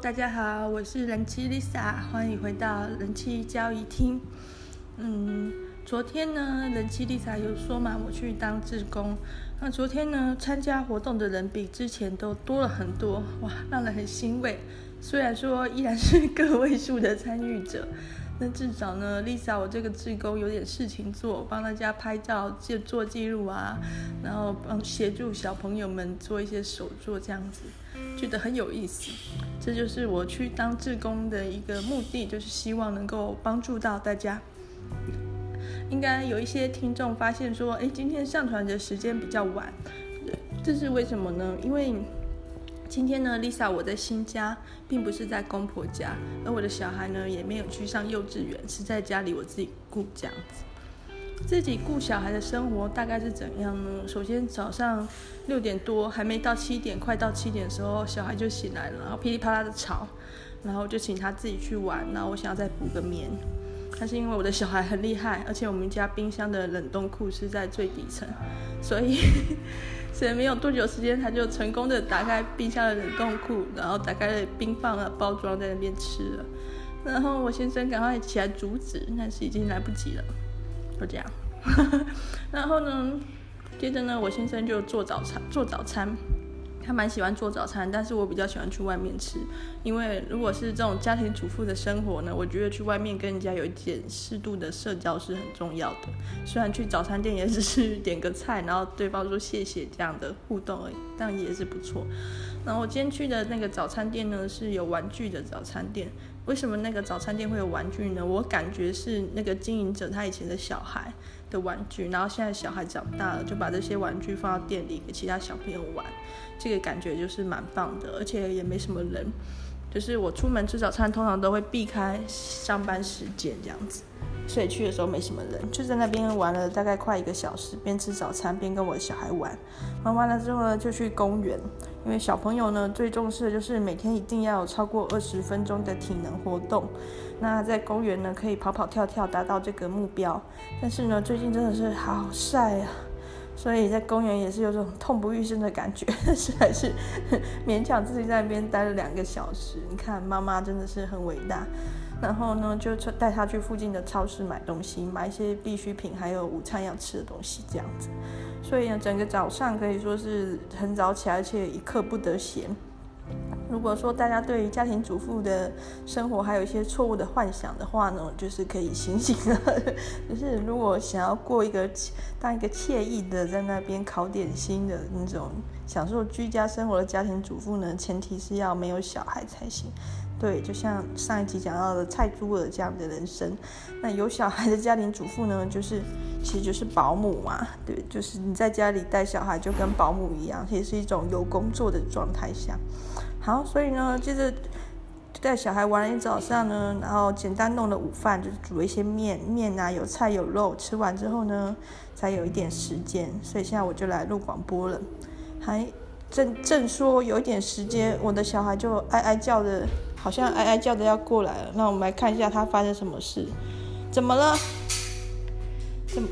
大家好，我是人妻 Lisa，欢迎回到人妻交易厅。嗯，昨天呢，人妻 Lisa 有说嘛，我去当志工。那昨天呢，参加活动的人比之前都多了很多，哇，让人很欣慰。虽然说依然是个位数的参与者，那至少呢，Lisa 我这个志工有点事情做，帮大家拍照、记做记录啊，然后帮协助小朋友们做一些手作，这样子觉得很有意思。这就是我去当志工的一个目的，就是希望能够帮助到大家。应该有一些听众发现说，哎，今天上传的时间比较晚，这是为什么呢？因为今天呢，Lisa 我在新家，并不是在公婆家，而我的小孩呢也没有去上幼稚园，是在家里我自己顾这样子。自己顾小孩的生活大概是怎样呢？首先早上六点多还没到七点，快到七点的时候，小孩就醒来了，然后噼里啪啦的吵，然后就请他自己去玩，然后我想要再补个眠。但是因为我的小孩很厉害，而且我们家冰箱的冷冻库是在最底层，所以。所以没有多久时间，他就成功的打开冰箱的冷冻库，然后打开了冰棒啊包装在那边吃了。然后我先生赶快起来阻止，但是已经来不及了。就这样。然后呢，接着呢，我先生就做早餐，做早餐。他蛮喜欢做早餐，但是我比较喜欢去外面吃，因为如果是这种家庭主妇的生活呢，我觉得去外面跟人家有一点适度的社交是很重要的。虽然去早餐店也只是点个菜，然后对方说谢谢这样的互动而已，但也是不错。然后我今天去的那个早餐店呢，是有玩具的早餐店。为什么那个早餐店会有玩具呢？我感觉是那个经营者他以前的小孩的玩具，然后现在小孩长大了，就把这些玩具放到店里给其他小朋友玩，这个感觉就是蛮棒的，而且也没什么人。就是我出门吃早餐，通常都会避开上班时间这样子。所以去的时候没什么人，就在那边玩了大概快一个小时，边吃早餐边跟我的小孩玩。玩完了之后呢，就去公园，因为小朋友呢最重视的就是每天一定要有超过二十分钟的体能活动。那在公园呢可以跑跑跳跳达到这个目标。但是呢最近真的是好晒啊，所以在公园也是有种痛不欲生的感觉，但是还是勉强自己在那边待了两个小时。你看妈妈真的是很伟大。然后呢，就带他去附近的超市买东西，买一些必需品，还有午餐要吃的东西，这样子。所以呢，整个早上可以说是很早起来，而且一刻不得闲。如果说大家对于家庭主妇的生活还有一些错误的幻想的话呢，就是可以醒醒了。就是如果想要过一个当一个惬意的在那边烤点心的那种享受居家生活的家庭主妇呢，前提是要没有小孩才行。对，就像上一集讲到的蔡珠儿这样的人生，那有小孩的家庭主妇呢，就是其实就是保姆嘛，对，就是你在家里带小孩就跟保姆一样，也是一种有工作的状态下。好，所以呢，接着带小孩玩了一早上呢，然后简单弄了午饭，就是煮了一些面，面啊有菜有肉，吃完之后呢，才有一点时间，所以现在我就来录广播了。还正正说有一点时间，我的小孩就哀哀叫的。好像哀哀叫的要过来了，那我们来看一下他发生什么事，怎么了？怎么？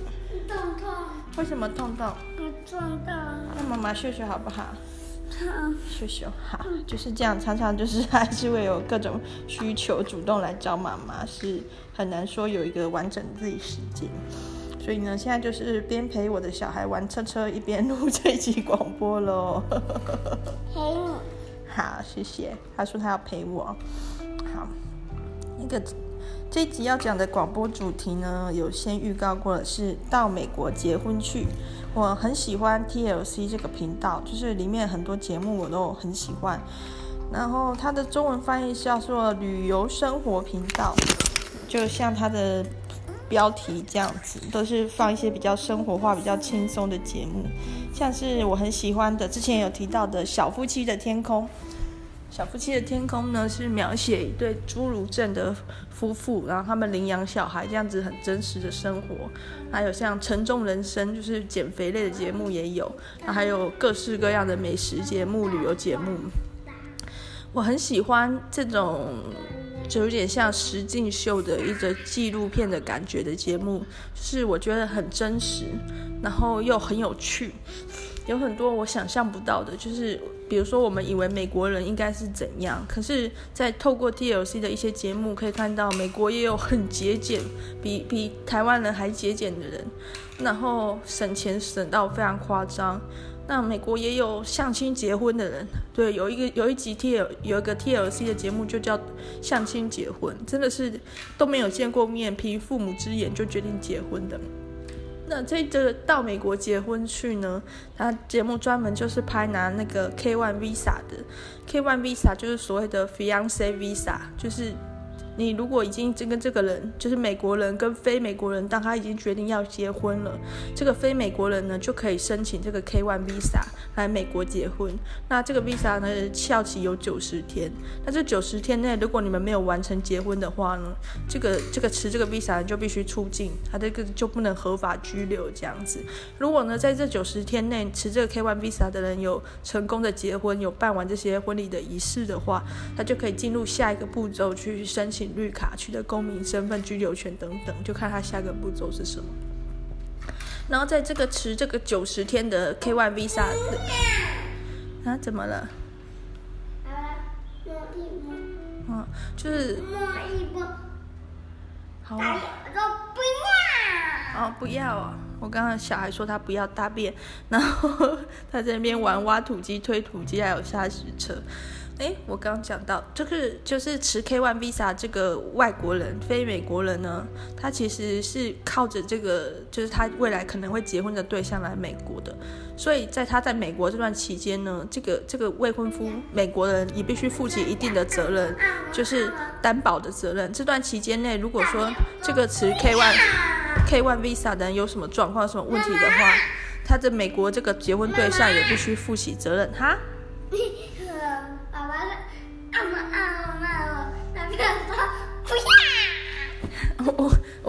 痛痛。为什么痛痛？我撞到。那妈妈秀秀好不好？好。秀秀好，就是这样，常常就是还是会有各种需求主动来找妈妈，是很难说有一个完整自己时间。所以呢，现在就是边陪我的小孩玩车车，一边录这一集广播喽。陪你。好，谢谢。他说他要陪我。好，那个这一集要讲的广播主题呢，有先预告过了是到美国结婚去。我很喜欢 TLC 这个频道，就是里面很多节目我都很喜欢。然后它的中文翻译叫做旅游生活频道，就像它的标题这样子，都是放一些比较生活化、比较轻松的节目，像是我很喜欢的，之前有提到的小夫妻的天空。小夫妻的天空呢，是描写一对侏儒症的夫妇，然后他们领养小孩这样子很真实的生活。还有像沉重人生，就是减肥类的节目也有，那还有各式各样的美食节目、旅游节目。我很喜欢这种就有点像实境秀的一个纪录片的感觉的节目，就是我觉得很真实，然后又很有趣，有很多我想象不到的，就是。比如说我们以为美国人应该是怎样，可是，在透过 TLC 的一些节目可以看到，美国也有很节俭，比 比台湾人还节俭的人，然后省钱省到非常夸张。那美国也有相亲结婚的人，对，有一个有一集 T L 有一个 TLC 的节目就叫相亲结婚，真的是都没有见过面，凭父母之言就决定结婚的。那这个到美国结婚去呢，他节目专门就是拍拿那个 K1 Visa 的，K1 Visa 就是所谓的 Fiance Visa，就是。你如果已经跟这个人，就是美国人跟非美国人，当他已经决定要结婚了，这个非美国人呢就可以申请这个 K1 Visa 来美国结婚。那这个 Visa 呢效期有九十天，那这九十天内如果你们没有完成结婚的话呢，这个这个持这个 Visa 就必须出境，他这个就不能合法居留这样子。如果呢在这九十天内持这个 K1 Visa 的人有成功的结婚，有办完这些婚礼的仪式的话，他就可以进入下一个步骤去申请。绿卡、取得公民身份、居留权等等，就看他下个步骤是什么。然后在这个持这个九十天的 K Y Visa 的啊，怎么了？嗯，就是好啊。哦，不要啊！我刚刚小孩说他不要大便，然后 他在那边玩挖土机、推土机，还有砂石车。哎，我刚讲到，就是就是持 K one Visa 这个外国人、非美国人呢，他其实是靠着这个，就是他未来可能会结婚的对象来美国的。所以在他在美国这段期间呢，这个这个未婚夫美国人也必须负起一定的责任，就是担保的责任。这段期间内，如果说这个持 K one K one Visa 的人有什么状况、什么问题的话，他的美国这个结婚对象也必须负起责任，哈。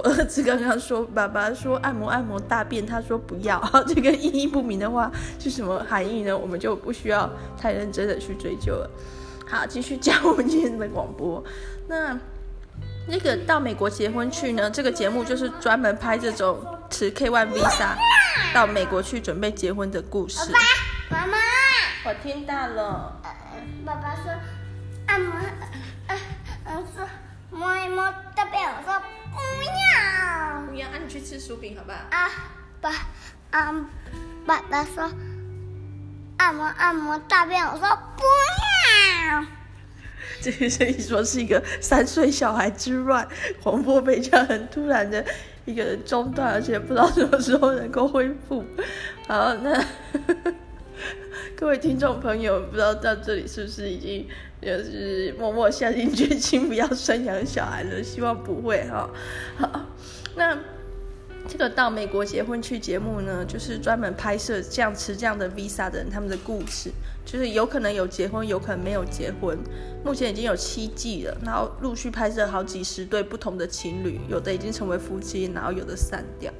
儿子刚刚说，爸爸说按摩按摩大便，他说不要，这个意义不明的话是什么含义呢？我们就不需要太认真的去追究了。好，继续讲我们今天的广播。那那个到美国结婚去呢？这个节目就是专门拍这种持 K1 Visa 到美国去准备结婚的故事。爸爸，妈妈，我听到了。爸爸说按摩，呃呃说摸一摸大便，我说不要，不要，那你去吃薯饼好不好？啊，爸，啊，爸爸说按摩按摩大便，我说不要。这个声音说是一个三岁小孩之乱，黄波被这样很突然的一个中断，而且不知道什么时候能够恢复。好，那。各位听众朋友，不知道到这里是不是已经就是默默下定决心不要生养小孩了？希望不会哈。好，那这个到美国结婚去节目呢，就是专门拍摄这样持这样的 visa 的人他们的故事，就是有可能有结婚，有可能没有结婚。目前已经有七季了，然后陆续拍摄好几十对不同的情侣，有的已经成为夫妻，然后有的散掉。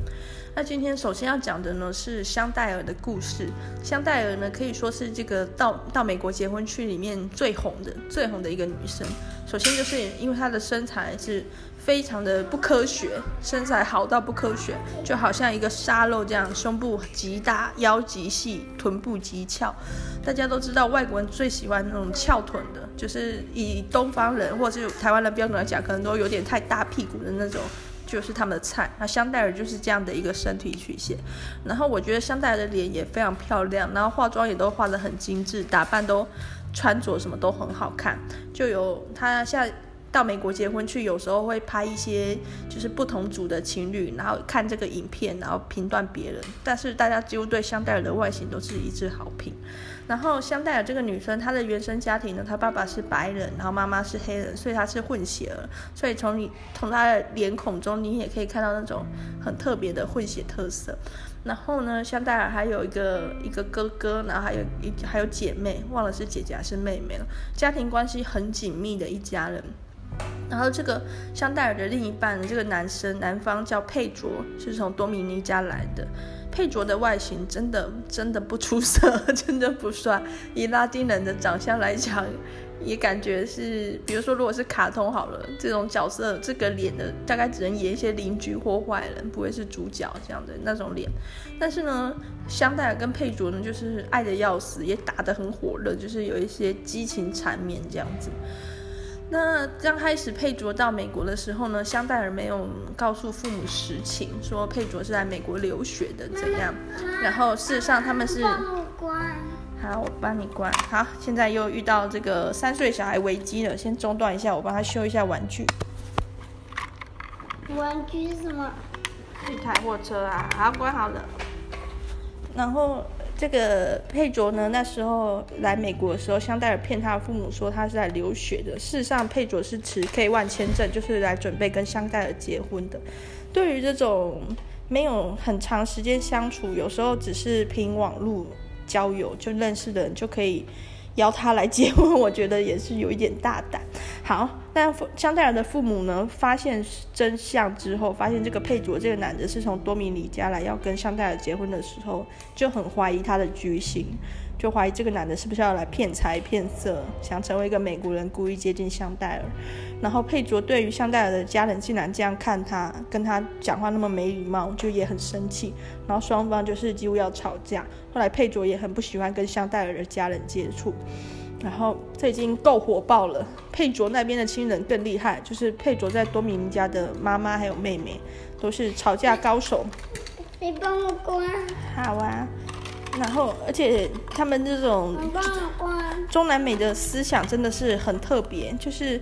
那今天首先要讲的呢是香黛儿的故事。香黛儿呢可以说是这个到到美国结婚去里面最红的最红的一个女生。首先就是因为她的身材是非常的不科学，身材好到不科学，就好像一个沙漏这样，胸部极大，腰极细，臀部极翘。大家都知道外国人最喜欢那种翘臀的，就是以东方人或者是台湾人标准来讲，可能都有点太大屁股的那种。就是他们的菜，那香黛儿就是这样的一个身体曲线，然后我觉得香黛儿的脸也非常漂亮，然后化妆也都化得很精致，打扮都穿着什么都很好看，就有她现在到美国结婚去，有时候会拍一些就是不同组的情侣，然后看这个影片，然后评断别人，但是大家几乎对香黛儿的外形都是一致好评。然后香黛儿这个女生，她的原生家庭呢，她爸爸是白人，然后妈妈是黑人，所以她是混血儿。所以从你从她的脸孔中，你也可以看到那种很特别的混血特色。然后呢，香黛儿还有一个一个哥哥，然后还有一还有姐妹，忘了是姐姐还是妹妹了。家庭关系很紧密的一家人。然后这个香黛儿的另一半，这个男生，男方叫佩卓，是从多米尼加来的。佩卓的外形真的真的不出色，真的不帅。以拉丁人的长相来讲，也感觉是，比如说如果是卡通好了，这种角色这个脸的大概只能演一些邻居或坏人，不会是主角这样的那种脸。但是呢，香奈儿跟佩卓呢，就是爱得要死，也打得很火热，就是有一些激情缠绵这样子。那刚开始佩卓到美国的时候呢，香黛儿没有告诉父母实情，说佩卓是来美国留学的怎样。然后事实上他们是，好，我帮你关。好，现在又遇到这个三岁小孩危机了，先中断一下，我帮他修一下玩具。玩具是什么？一台货车啊，好，关好了。然后。这个佩卓呢，那时候来美国的时候，香黛儿骗他的父母说他是来留学的。事实上，佩卓是持 K-1 签证，就是来准备跟香黛儿结婚的。对于这种没有很长时间相处，有时候只是凭网络交友就认识的人就可以。邀他来结婚，我觉得也是有一点大胆。好，但香黛儿的父母呢，发现真相之后，发现这个佩卓这个男的是从多米尼加来要跟香黛儿结婚的时候，就很怀疑他的居心，就怀疑这个男的是不是要来骗财骗色，想成为一个美国人，故意接近香黛儿。然后佩卓对于香黛儿的家人竟然这样看他，跟他讲话那么没礼貌，就也很生气。然后双方就是几乎要吵架。后来佩卓也很不喜欢跟香黛儿的家人接触。然后这已经够火爆了。佩卓那边的亲人更厉害，就是佩卓在多米尼加的妈妈还有妹妹都是吵架高手。你帮我关。好啊。然后而且他们这种中南美的思想真的是很特别，就是。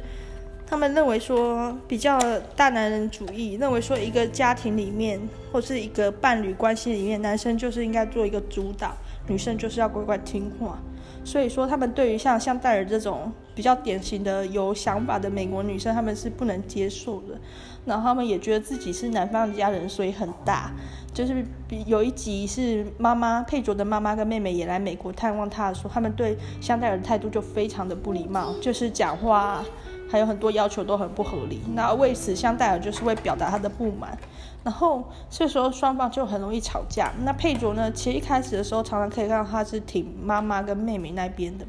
他们认为说比较大男人主义，认为说一个家庭里面或是一个伴侣关系里面，男生就是应该做一个主导，女生就是要乖乖听话。所以说，他们对于像香黛儿这种比较典型的有想法的美国女生，他们是不能接受的。然后他们也觉得自己是男方的家人，所以很大。就是有一集是妈妈佩卓的妈妈跟妹妹也来美国探望他的时候，他们对香黛儿的态度就非常的不礼貌，就是讲话。还有很多要求都很不合理，那为此香黛儿就是会表达她的不满，然后这时候双方就很容易吵架。那佩卓呢，其实一开始的时候常常可以看到他是挺妈妈跟妹妹那边的，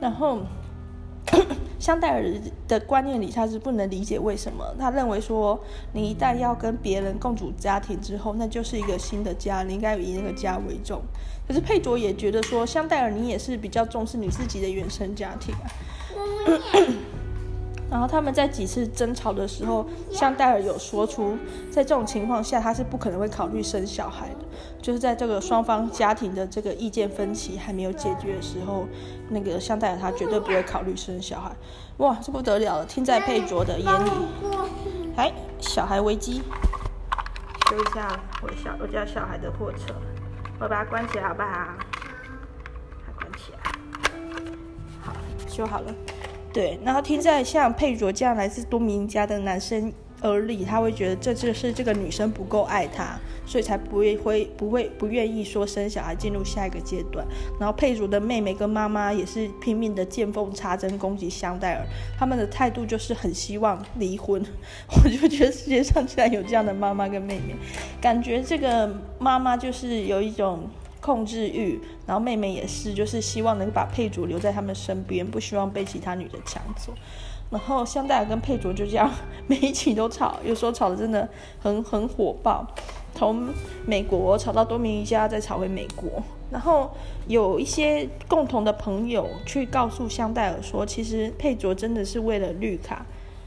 然后香奈儿的观念里他是不能理解为什么，他认为说你一旦要跟别人共组家庭之后，那就是一个新的家，你应该以那个家为重。可是佩卓也觉得说香奈儿你也是比较重视你自己的原生家庭啊。然后他们在几次争吵的时候，香黛儿有说出，在这种情况下，她是不可能会考虑生小孩的。就是在这个双方家庭的这个意见分歧还没有解决的时候，那个香黛儿她绝对不会考虑生小孩。哇，这不得了了！听在佩卓的眼里，哎，小孩危机，修一下我小我家小孩的货车，我把它关起来好不好？它关起来，好，修好了。对，然后听在像佩卓这样来自多名家的男生耳里，他会觉得这就是这个女生不够爱他，所以才不会会不会不愿意说生小孩进入下一个阶段。然后佩卓的妹妹跟妈妈也是拼命的见缝插针攻击香黛儿，他们的态度就是很希望离婚。我就觉得世界上竟然有这样的妈妈跟妹妹，感觉这个妈妈就是有一种。控制欲，然后妹妹也是，就是希望能把佩卓留在他们身边，不希望被其他女的抢走。然后香黛儿跟佩卓就这样每一起都吵，有时候吵得真的很很火爆，从美国吵到多米尼加，再吵回美国。然后有一些共同的朋友去告诉香黛儿说，其实佩卓真的是为了绿卡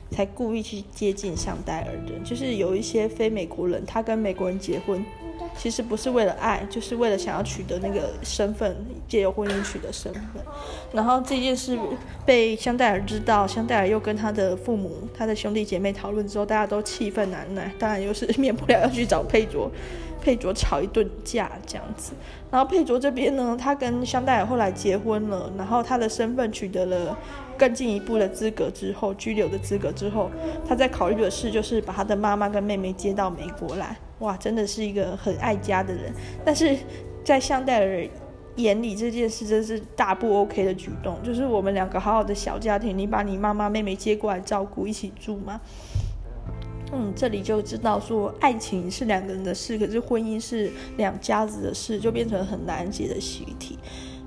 才故意去接近香黛儿的，就是有一些非美国人，他跟美国人结婚。其实不是为了爱，就是为了想要取得那个身份，借由婚姻取得身份。然后这件事被香黛儿知道，香黛儿又跟他的父母、他的兄弟姐妹讨论之后，大家都气愤难耐，当然又是免不了要去找佩卓，佩卓吵一顿架这样子。然后佩卓这边呢，他跟香黛儿后来结婚了，然后他的身份取得了更进一步的资格之后，居留的资格之后，他在考虑的事就是把他的妈妈跟妹妹接到美国来。哇，真的是一个很爱家的人，但是在香黛儿眼里，这件事真是大不 OK 的举动。就是我们两个好好的小家庭，你把你妈妈妹妹接过来照顾，一起住吗？嗯，这里就知道说，爱情是两个人的事，可是婚姻是两家子的事，就变成很难解的习题。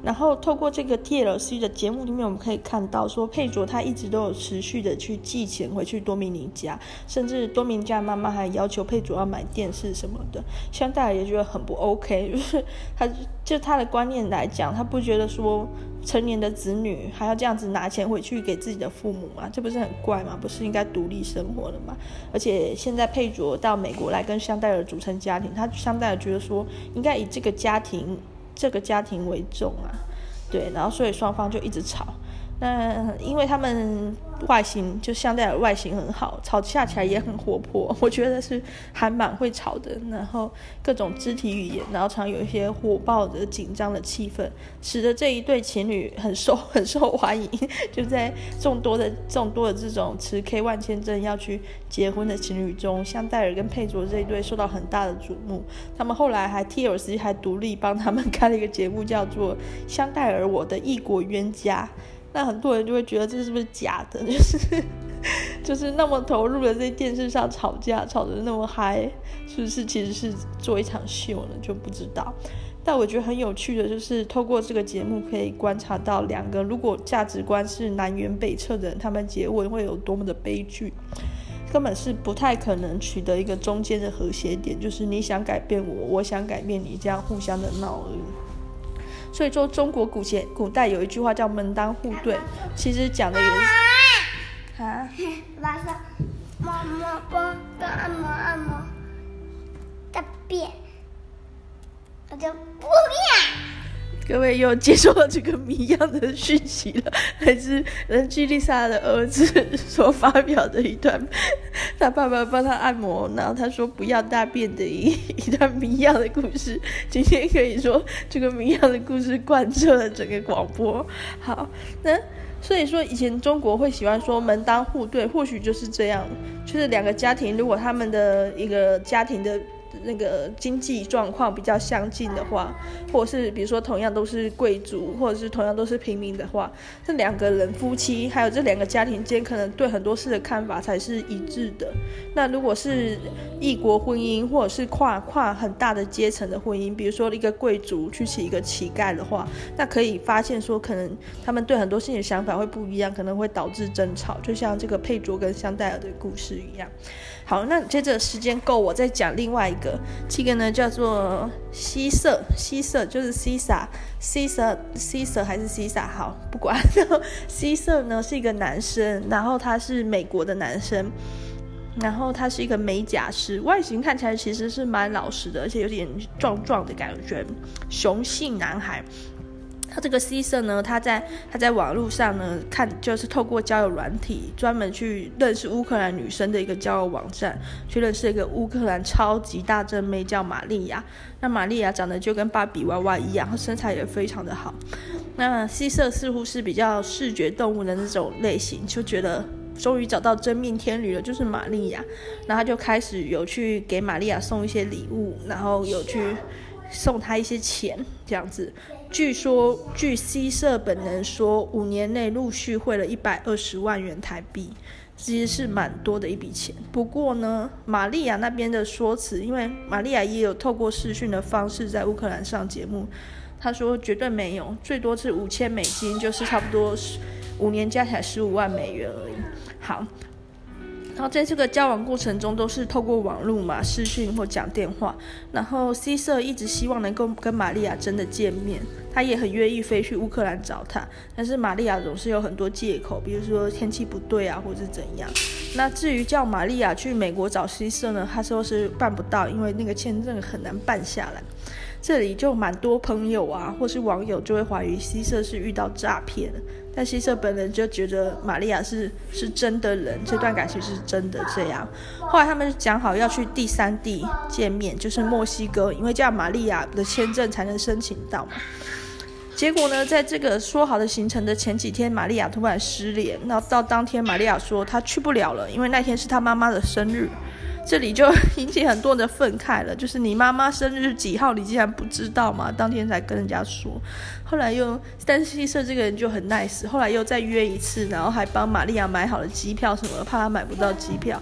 然后透过这个 TLC 的节目里面，我们可以看到说，佩卓他一直都有持续的去寄钱回去多米尼加，甚至多米尼加妈妈还要求佩卓要买电视什么的。香戴尔也觉得很不 OK，就是他就他的观念来讲，他不觉得说成年的子女还要这样子拿钱回去给自己的父母嘛？这不是很怪吗？不是应该独立生活了吗？而且现在佩卓到美国来跟香黛尔组成家庭，他香戴尔觉得说应该以这个家庭。这个家庭为重啊，对，然后所以双方就一直吵。那因为他们外形就相对的外形很好，吵架起来也很活泼，我觉得是还蛮会吵的。然后各种肢体语言，然后常有一些火爆的紧张的气氛，使得这一对情侣很受 很受欢迎。就在众多的众多的这种持 K-1 签证要去结婚的情侣中，香戴尔跟佩卓这一对受到很大的瞩目。他们后来还 TLC 还独立帮他们 开了一个节目，叫做《香戴尔我的异国冤家》。那很多人就会觉得这是不是假的？就是就是那么投入的在电视上吵架，吵得那么嗨，是不是其实是做一场秀呢？就不知道。但我觉得很有趣的就是，透过这个节目可以观察到两个如果价值观是南辕北辙的人，他们结婚会有多么的悲剧，根本是不太可能取得一个中间的和谐点，就是你想改变我，我想改变你，这样互相的闹而已。所以说，中国古前古代有一句话叫“门当户对”，其实讲的也是啊。晚上摸摸摸，按摩按摩，大便，我就不便。各位又接受了这个谜一样的讯息了，来自人妻丽莎的儿子所发表的一段，他爸爸帮他按摩，然后他说不要大便的一 一段谜一样的故事。今天可以说这个谜一样的故事贯彻了整个广播。好，那所以说以前中国会喜欢说门当户对，或许就是这样，就是两个家庭如果他们的一个家庭的。那个经济状况比较相近的话，或者是比如说同样都是贵族，或者是同样都是平民的话，这两个人夫妻还有这两个家庭间可能对很多事的看法才是一致的。那如果是异国婚姻，或者是跨跨很大的阶层的婚姻，比如说一个贵族去娶一个乞丐的话，那可以发现说，可能他们对很多事情的想法会不一样，可能会导致争吵，就像这个佩卓跟香戴尔的故事一样。好，那接着时间够，我再讲另外一个，这个呢叫做西瑟，西瑟就是西萨，西瑟，西瑟还是西萨？好，不管。然后西瑟呢是一个男生，然后他是美国的男生，然后他是一个美甲师，外形看起来其实是蛮老实的，而且有点壮壮的感觉，雄性男孩。他这个希瑟呢，他在他在网络上呢看，就是透过交友软体，专门去认识乌克兰女生的一个交友网站，去认识一个乌克兰超级大正妹叫玛利亚。那玛利亚长得就跟芭比娃娃一样，她身材也非常的好。那希瑟似乎是比较视觉动物的那种类型，就觉得终于找到真命天女了，就是玛利亚。然后他就开始有去给玛利亚送一些礼物，然后有去送她一些钱，这样子。据说，据 C 社本人说，五年内陆续汇了一百二十万元台币，其实是蛮多的一笔钱。不过呢，玛利亚那边的说辞，因为玛利亚也有透过视讯的方式在乌克兰上节目，他说绝对没有，最多是五千美金，就是差不多五年加起来十五万美元而已。好。然后在这个交往过程中，都是透过网络嘛，视讯或讲电话。然后 C 社一直希望能够跟玛利亚真的见面，他也很愿意飞去乌克兰找他。但是玛利亚总是有很多借口，比如说天气不对啊，或者是怎样。那至于叫玛利亚去美国找希瑟呢，他说是办不到，因为那个签证很难办下来。这里就蛮多朋友啊，或是网友就会怀疑希瑟是遇到诈骗了。但希瑟本人就觉得玛利亚是是真的人，这段感情是真的这样。后来他们讲好要去第三地见面，就是墨西哥，因为叫玛利亚的签证才能申请到嘛。结果呢，在这个说好的行程的前几天，玛利亚突然失联。那到当天，玛利亚说她去不了了，因为那天是她妈妈的生日。这里就引起很多人的愤慨了，就是你妈妈生日几号，你竟然不知道吗？当天才跟人家说。后来又，但是希瑟这个人就很 nice，后来又再约一次，然后还帮玛利亚买好了机票什么的，怕她买不到机票，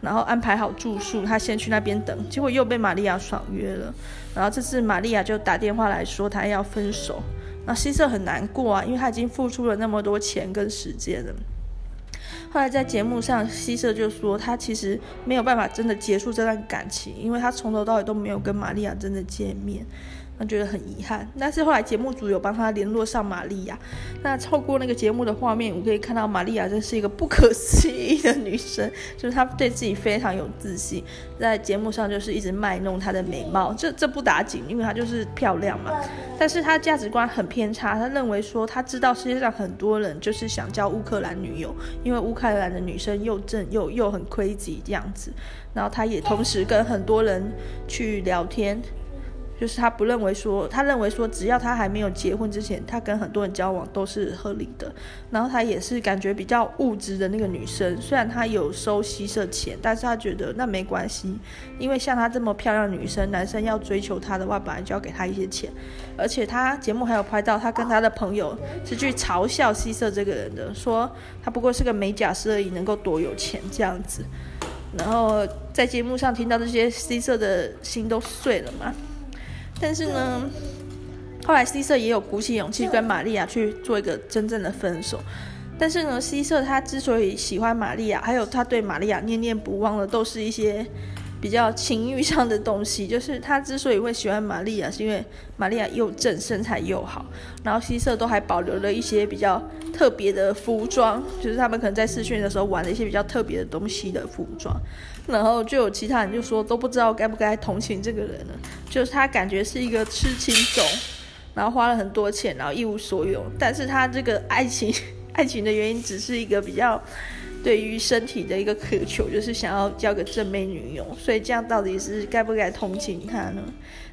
然后安排好住宿，他先去那边等，结果又被玛利亚爽约了。然后这次玛利亚就打电话来说她要分手，那西瑟很难过啊，因为他已经付出了那么多钱跟时间了。后来在节目上，西瑟就说他其实没有办法真的结束这段感情，因为他从头到尾都没有跟玛利亚真的见面。他觉得很遗憾，但是后来节目组有帮他联络上玛利亚。那透过那个节目的画面，我可以看到玛利亚真是一个不可思议的女生，就是她对自己非常有自信，在节目上就是一直卖弄她的美貌，这这不打紧，因为她就是漂亮嘛。但是她价值观很偏差，她认为说她知道世界上很多人就是想交乌克兰女友，因为乌克兰的女生又正又又很 crazy 这样子。然后她也同时跟很多人去聊天。就是他不认为说，他认为说，只要他还没有结婚之前，他跟很多人交往都是合理的。然后他也是感觉比较物质的那个女生，虽然他有收希瑟钱，但是他觉得那没关系，因为像她这么漂亮女生，男生要追求她的话，本来就要给她一些钱。而且他节目还有拍到他跟他的朋友是去嘲笑希瑟这个人的，说他不过是个美甲师而已，能够多有钱这样子。然后在节目上听到这些，希瑟的心都碎了嘛。但是呢，后来西瑟也有鼓起勇气跟玛利亚去做一个真正的分手。但是呢，西瑟他之所以喜欢玛利亚，还有他对玛利亚念念不忘的，都是一些比较情欲上的东西。就是他之所以会喜欢玛利亚，是因为玛利亚又正，身材又好，然后西瑟都还保留了一些比较特别的服装，就是他们可能在试训的时候玩了一些比较特别的东西的服装。然后就有其他人就说都不知道该不该同情这个人了，就是他感觉是一个痴情种，然后花了很多钱，然后一无所有。但是他这个爱情，爱情的原因只是一个比较对于身体的一个渴求，就是想要交个正妹女友。所以这样到底是该不该同情他呢？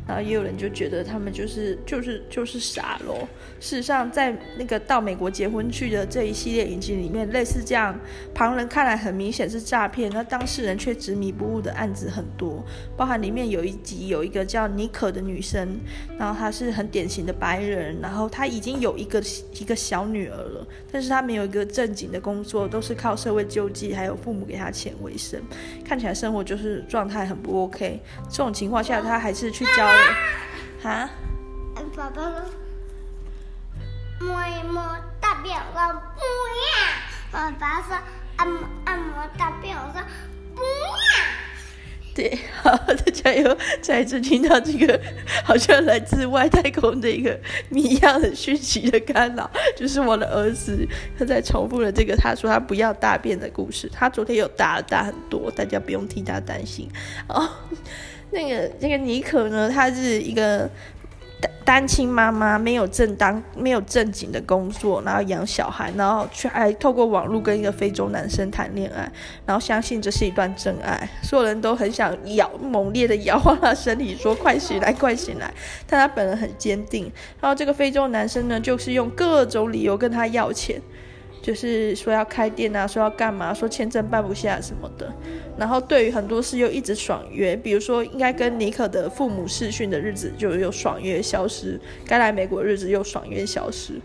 然后也有人就觉得他们就是就是就是傻咯。事实上，在那个到美国结婚去的这一系列影集里面，类似这样旁人看来很明显是诈骗，那当事人却执迷不悟的案子很多。包含里面有一集有一个叫妮可的女生，然后她是很典型的白人，然后她已经有一个一个小女儿了，但是她没有一个正经的工作，都是靠社会救济还有父母给她钱为生，看起来生活就是状态很不 OK。这种情况下，她还是去交。啊？爸爸说摸一摸大便，我不要。爸爸说按摩按摩大便，我说不要。对，好，大家又再一次听到这个好像来自外太空的一个谜一样的讯息的干扰，就是我的儿子他在重复了这个他说他不要大便的故事。他昨天有大大很多，大家不用替他担心哦。那个那个妮可呢，她是一个单单亲妈妈，没有正当、没有正经的工作，然后养小孩，然后却还透过网络跟一个非洲男生谈恋爱，然后相信这是一段真爱，所有人都很想咬，猛烈的摇晃他身体，说快醒来，快醒来，但他本人很坚定。然后这个非洲男生呢，就是用各种理由跟他要钱。就是说要开店啊，说要干嘛，说签证办不下什么的，然后对于很多事又一直爽约，比如说应该跟妮可的父母视讯的日子就又爽约消失，该来美国的日子又爽约消失。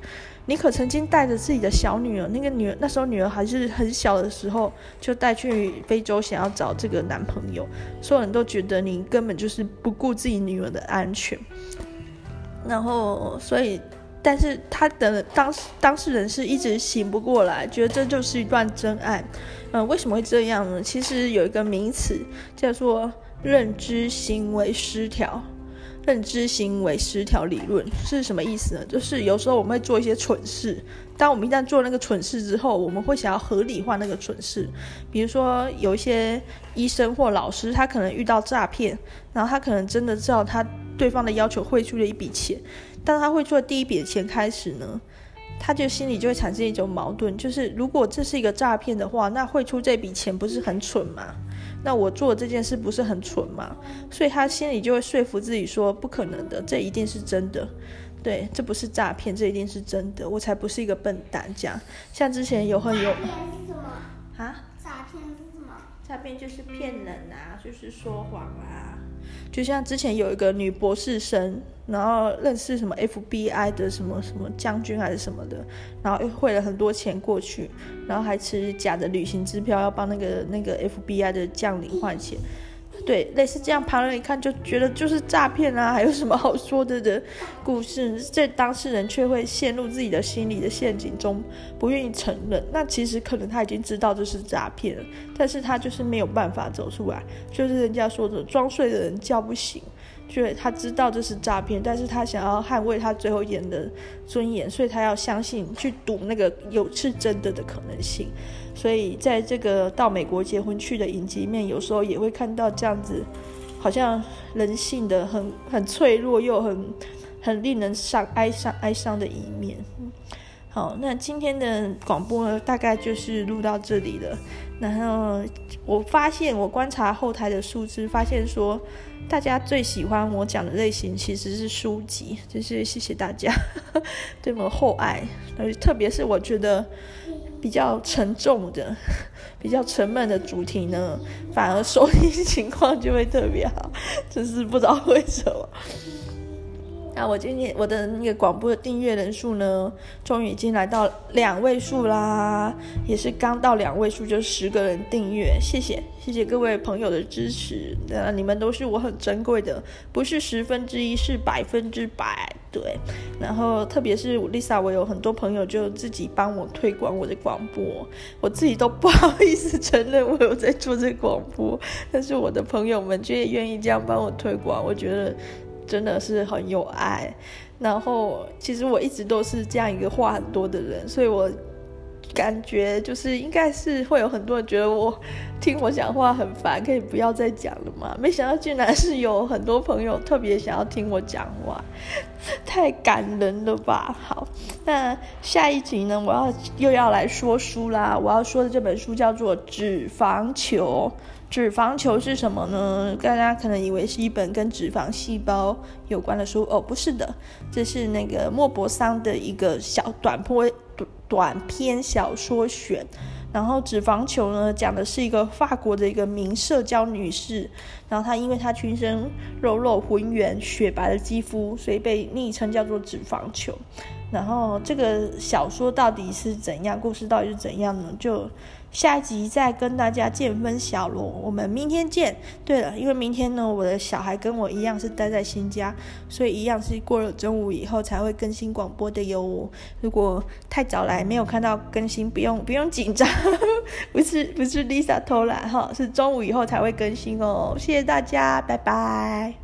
妮可曾经带着自己的小女儿，那个女儿那时候女儿还是很小的时候，就带去非洲想要找这个男朋友，所有人都觉得你根本就是不顾自己女儿的安全，然后所以。但是他的当当事人是一直醒不过来，觉得这就是一段真爱。嗯，为什么会这样呢？其实有一个名词叫做认知行为失调。认知行为失调理论是什么意思呢？就是有时候我们会做一些蠢事，当我们一旦做那个蠢事之后，我们会想要合理化那个蠢事。比如说，有一些医生或老师，他可能遇到诈骗，然后他可能真的知道他对方的要求汇出了一笔钱。当他汇出的第一笔钱开始呢，他就心里就会产生一种矛盾，就是如果这是一个诈骗的话，那汇出这笔钱不是很蠢吗？那我做这件事不是很蠢吗？所以他心里就会说服自己说，不可能的，这一定是真的。对，这不是诈骗，这一定是真的，我才不是一个笨蛋。这样，像之前有很有啊，诈骗是什么？诈骗就是骗人啊，就是说谎啊。就像之前有一个女博士生，然后认识什么 FBI 的什么什么将军还是什么的，然后又汇了很多钱过去，然后还持假的旅行支票要帮那个那个 FBI 的将领换钱。对，类似这样，旁人一看就觉得就是诈骗啊，还有什么好说的的故事？这当事人却会陷入自己的心理的陷阱中，不愿意承认。那其实可能他已经知道这是诈骗，但是他就是没有办法走出来，就是人家说的“装睡的人叫不醒”。就他知道这是诈骗，但是他想要捍卫他最后演的尊严，所以他要相信，去赌那个有是真的的可能性。所以在这个到美国结婚去的影集面，有时候也会看到这样子，好像人性的很很脆弱又很很令人伤哀伤哀伤的一面。好，那今天的广播呢，大概就是录到这里了。然后我发现，我观察后台的数字，发现说大家最喜欢我讲的类型其实是书籍，就是谢谢大家 对我厚爱。特别是我觉得比较沉重的、比较沉闷的主题呢，反而收听情况就会特别好，就是不知道为什么。那我今天我的那个广播的订阅人数呢，终于已经来到两位数啦，也是刚到两位数就十个人订阅，谢谢谢谢各位朋友的支持，那你们都是我很珍贵的，不是十分之一，是百分之百，对。然后特别是 Lisa，我有很多朋友就自己帮我推广我的广播，我自己都不好意思承认我有在做这广播，但是我的朋友们却也愿意这样帮我推广，我觉得。真的是很有爱，然后其实我一直都是这样一个话很多的人，所以我感觉就是应该是会有很多人觉得我听我讲话很烦，可以不要再讲了嘛。没想到竟然是有很多朋友特别想要听我讲话，太感人了吧！好，那下一集呢，我要又要来说书啦。我要说的这本书叫做《脂肪球》。脂肪球是什么呢？大家可能以为是一本跟脂肪细胞有关的书哦，不是的，这是那个莫泊桑的一个小短篇短篇小说选。然后脂肪球呢，讲的是一个法国的一个名社交女士，然后她因为她全身肉肉浑圆雪白的肌肤，所以被昵称叫做脂肪球。然后这个小说到底是怎样？故事到底是怎样呢？就下一集再跟大家见分晓喽，我们明天见。对了，因为明天呢，我的小孩跟我一样是待在新家，所以一样是过了中午以后才会更新广播的哟。如果太早来没有看到更新，不用不用紧张，不是不是 Lisa 偷懒哈，是中午以后才会更新哦。谢谢大家，拜拜。